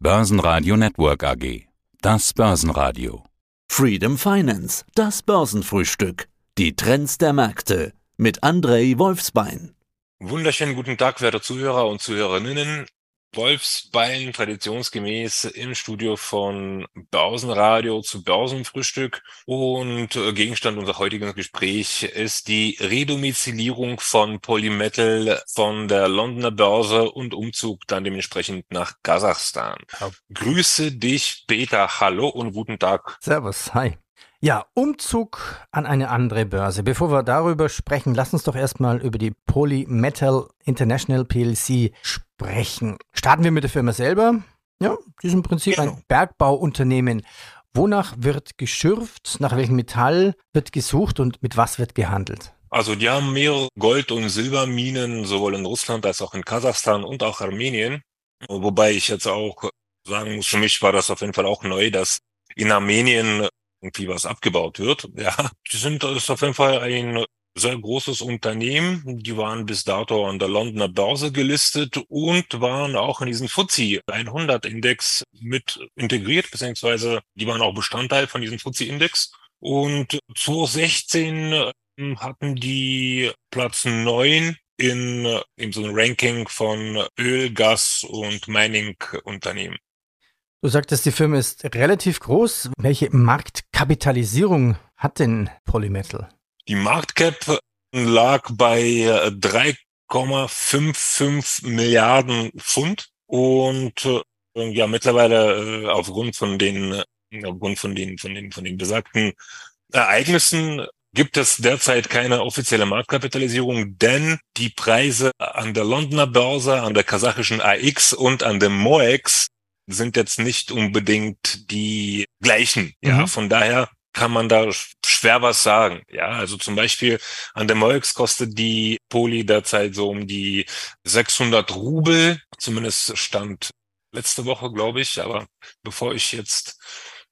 Börsenradio Network AG. Das Börsenradio. Freedom Finance, das Börsenfrühstück. Die Trends der Märkte mit Andrei Wolfsbein. Wunderschönen guten Tag, werte Zuhörer und Zuhörerinnen. Wolfsbein traditionsgemäß im Studio von Börsenradio zu Börsenfrühstück und äh, Gegenstand unserer heutigen Gespräch ist die Redomizilierung von Polymetal von der Londoner Börse und Umzug dann dementsprechend nach Kasachstan. Ja. Grüße dich, Peter. Hallo und guten Tag. Servus. Hi. Ja, Umzug an eine andere Börse. Bevor wir darüber sprechen, lass uns doch erstmal über die Polymetal International PLC sprechen. Starten wir mit der Firma selber. Ja, die ist im Prinzip genau. ein Bergbauunternehmen. Wonach wird geschürft? Nach welchem Metall wird gesucht und mit was wird gehandelt? Also die haben mehrere Gold- und Silberminen, sowohl in Russland als auch in Kasachstan und auch Armenien. Wobei ich jetzt auch sagen muss, für mich war das auf jeden Fall auch neu, dass in Armenien irgendwie was abgebaut wird. Ja, die sind, das ist auf jeden Fall ein sehr großes Unternehmen. Die waren bis dato an der Londoner Börse gelistet und waren auch in diesem FTSE 100 Index mit integriert, beziehungsweise die waren auch Bestandteil von diesem FTSE Index. Und 2016 ähm, hatten die Platz neun in, in so einem Ranking von Öl, Gas und Mining-Unternehmen. Du sagtest, die Firma ist relativ groß. Welche Marktkapitalisierung hat denn Polymetal? Die Marktcap lag bei 3,55 äh, Milliarden Pfund und äh, ja mittlerweile äh, aufgrund von den aufgrund von den von den von den besagten Ereignissen gibt es derzeit keine offizielle Marktkapitalisierung, denn die Preise an der Londoner Börse, an der kasachischen AX und an dem MOEX sind jetzt nicht unbedingt die gleichen. Ja, mhm. von daher kann man da schwer was sagen. Ja, also zum Beispiel an der Moix kostet die Poli derzeit so um die 600 Rubel. Zumindest stand letzte Woche, glaube ich. Aber bevor ich jetzt,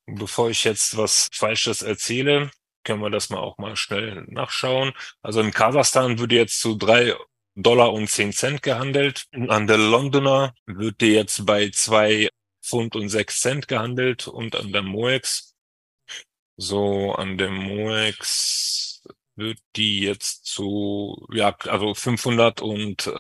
bevor ich jetzt was Falsches erzähle, können wir das mal auch mal schnell nachschauen. Also in Kasachstan würde jetzt zu drei Dollar und zehn Cent gehandelt. An der Londoner wird die jetzt bei zwei Pfund und 6 Cent gehandelt und an der MOEX, so an der MOEX wird die jetzt zu, ja, also 580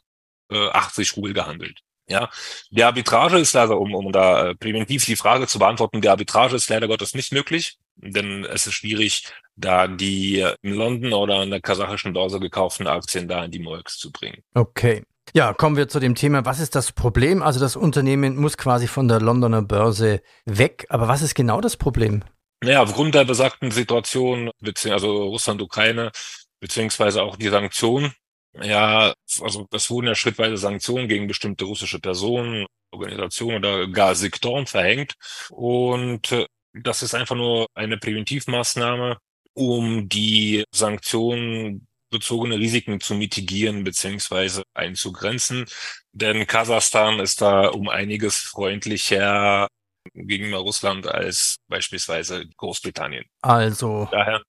äh, Rubel gehandelt. Ja, die Arbitrage ist leider, um, um da äh, präventiv die Frage zu beantworten, die Arbitrage ist leider Gottes nicht möglich, denn es ist schwierig, da die in London oder an der kasachischen Börse gekauften Aktien da in die MOEX zu bringen. Okay. Ja, kommen wir zu dem Thema, was ist das Problem? Also das Unternehmen muss quasi von der Londoner Börse weg, aber was ist genau das Problem? Naja, aufgrund der besagten Situation, also Russland, Ukraine, beziehungsweise auch die Sanktionen, ja, also es wurden ja schrittweise Sanktionen gegen bestimmte russische Personen, Organisationen oder gar Sektoren verhängt. Und äh, das ist einfach nur eine Präventivmaßnahme, um die Sanktionen bezogene Risiken zu mitigieren beziehungsweise einzugrenzen. Denn Kasachstan ist da um einiges freundlicher gegenüber Russland als beispielsweise Großbritannien. Also. Daher,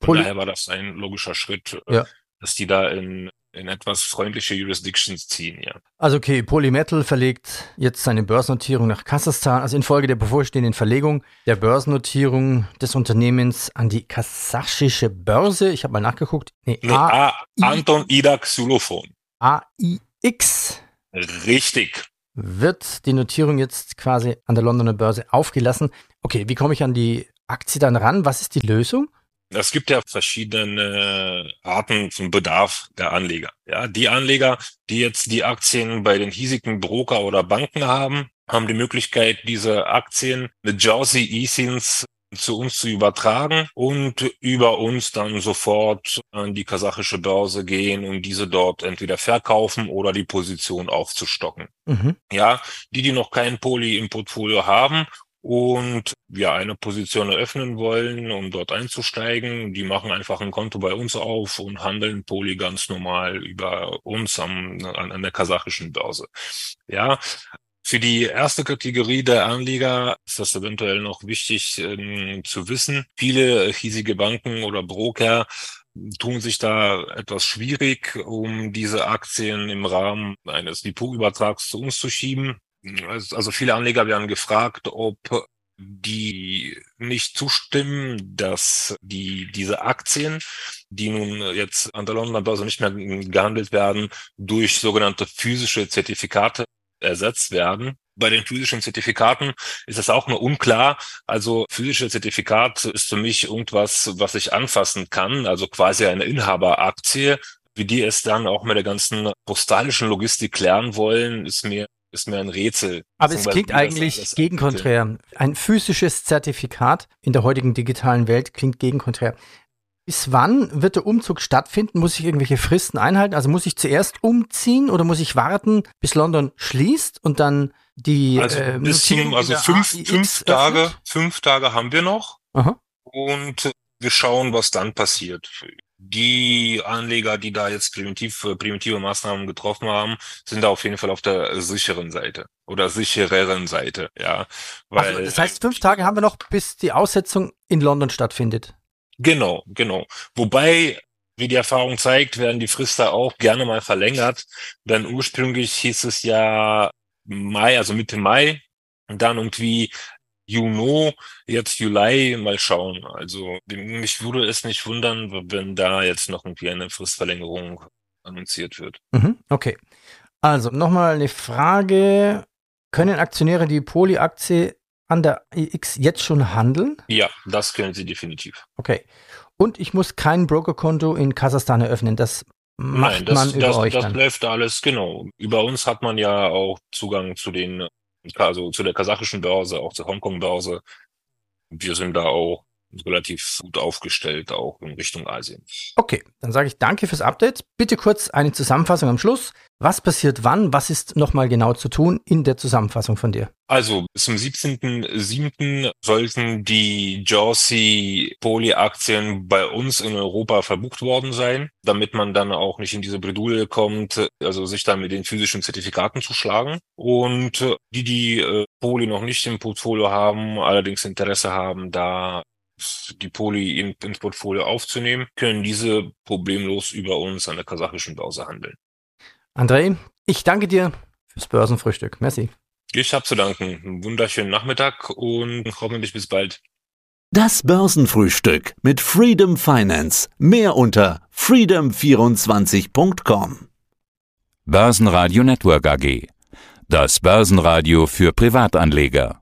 daher war das ein logischer Schritt, ja. dass die da in in etwas freundliche Jurisdictions ziehen, ja. Also okay, Polymetal verlegt jetzt seine Börsennotierung nach Kasachstan, also infolge der bevorstehenden Verlegung der Börsennotierung des Unternehmens an die kasachische Börse. Ich habe mal nachgeguckt. Nee, nee A, A Anton Ida Xylophon. AIX. Richtig. Wird die Notierung jetzt quasi an der Londoner Börse aufgelassen? Okay, wie komme ich an die Aktie dann ran? Was ist die Lösung? Es gibt ja verschiedene Arten zum Bedarf der Anleger. Ja, die Anleger, die jetzt die Aktien bei den hiesigen Broker oder Banken haben, haben die Möglichkeit, diese Aktien mit Jersey eSINs zu uns zu übertragen und über uns dann sofort an die kasachische Börse gehen und diese dort entweder verkaufen oder die Position aufzustocken. Mhm. Ja, die, die noch kein Poly im Portfolio haben und wir eine Position eröffnen wollen, um dort einzusteigen, die machen einfach ein Konto bei uns auf und handeln Poly ganz normal über uns am, an, an der kasachischen Börse. Ja, für die erste Kategorie der Anleger ist das eventuell noch wichtig äh, zu wissen. Viele hiesige Banken oder Broker tun sich da etwas schwierig, um diese Aktien im Rahmen eines Depotübertrags zu uns zu schieben. Also viele Anleger werden gefragt, ob die nicht zustimmen, dass die, diese Aktien, die nun jetzt an der Londoner Börse nicht mehr gehandelt werden, durch sogenannte physische Zertifikate ersetzt werden. Bei den physischen Zertifikaten ist es auch nur unklar. Also physische Zertifikat ist für mich irgendwas, was ich anfassen kann, also quasi eine Inhaberaktie. Wie die es dann auch mit der ganzen postalischen Logistik klären wollen, ist mir ist mir ein Rätsel. Aber es klingt eigentlich gegenkonträr. Ein physisches Zertifikat in der heutigen digitalen Welt klingt gegenkonträr. Bis wann wird der Umzug stattfinden? Muss ich irgendwelche Fristen einhalten? Also muss ich zuerst umziehen oder muss ich warten, bis London schließt und dann die also äh, bis zum, also fünf, fünf Tage, fünf Tage haben wir noch Aha. und wir schauen, was dann passiert die Anleger, die da jetzt primitiv, primitive Maßnahmen getroffen haben, sind da auf jeden Fall auf der sicheren Seite oder sichereren Seite, ja. Weil, also, das heißt, fünf Tage haben wir noch, bis die Aussetzung in London stattfindet. Genau, genau. Wobei, wie die Erfahrung zeigt, werden die Fristen auch gerne mal verlängert, denn ursprünglich hieß es ja Mai, also Mitte Mai, und dann irgendwie Juno, jetzt Juli, mal schauen. Also mich würde es nicht wundern, wenn da jetzt noch irgendwie eine Fristverlängerung annonciert wird. Mhm, okay. Also nochmal eine Frage. Können Aktionäre die Poly-Aktie an der IX jetzt schon handeln? Ja, das können sie definitiv. Okay. Und ich muss kein Brokerkonto in Kasachstan eröffnen. Das macht Nein, das, man über das, euch das dann. läuft alles, genau. Über uns hat man ja auch Zugang zu den also zu der kasachischen Börse, auch zur Hongkong-Börse. Wir sind da auch relativ gut aufgestellt, auch in Richtung Asien. Okay, dann sage ich danke fürs Update. Bitte kurz eine Zusammenfassung am Schluss. Was passiert wann? Was ist nochmal genau zu tun in der Zusammenfassung von dir? Also bis zum 17.07. sollten die Jersey Poly-Aktien bei uns in Europa verbucht worden sein, damit man dann auch nicht in diese Bredouille kommt, also sich dann mit den physischen Zertifikaten zu schlagen. Und die, die äh, Poly noch nicht im Portfolio haben, allerdings Interesse haben, da die Poly in, ins Portfolio aufzunehmen, können diese problemlos über uns an der kasachischen Börse handeln. André, ich danke dir fürs Börsenfrühstück. Merci. Ich habe zu danken. Einen wunderschönen Nachmittag und hoffentlich bis bald. Das Börsenfrühstück mit Freedom Finance. Mehr unter freedom24.com. Börsenradio Network AG. Das Börsenradio für Privatanleger.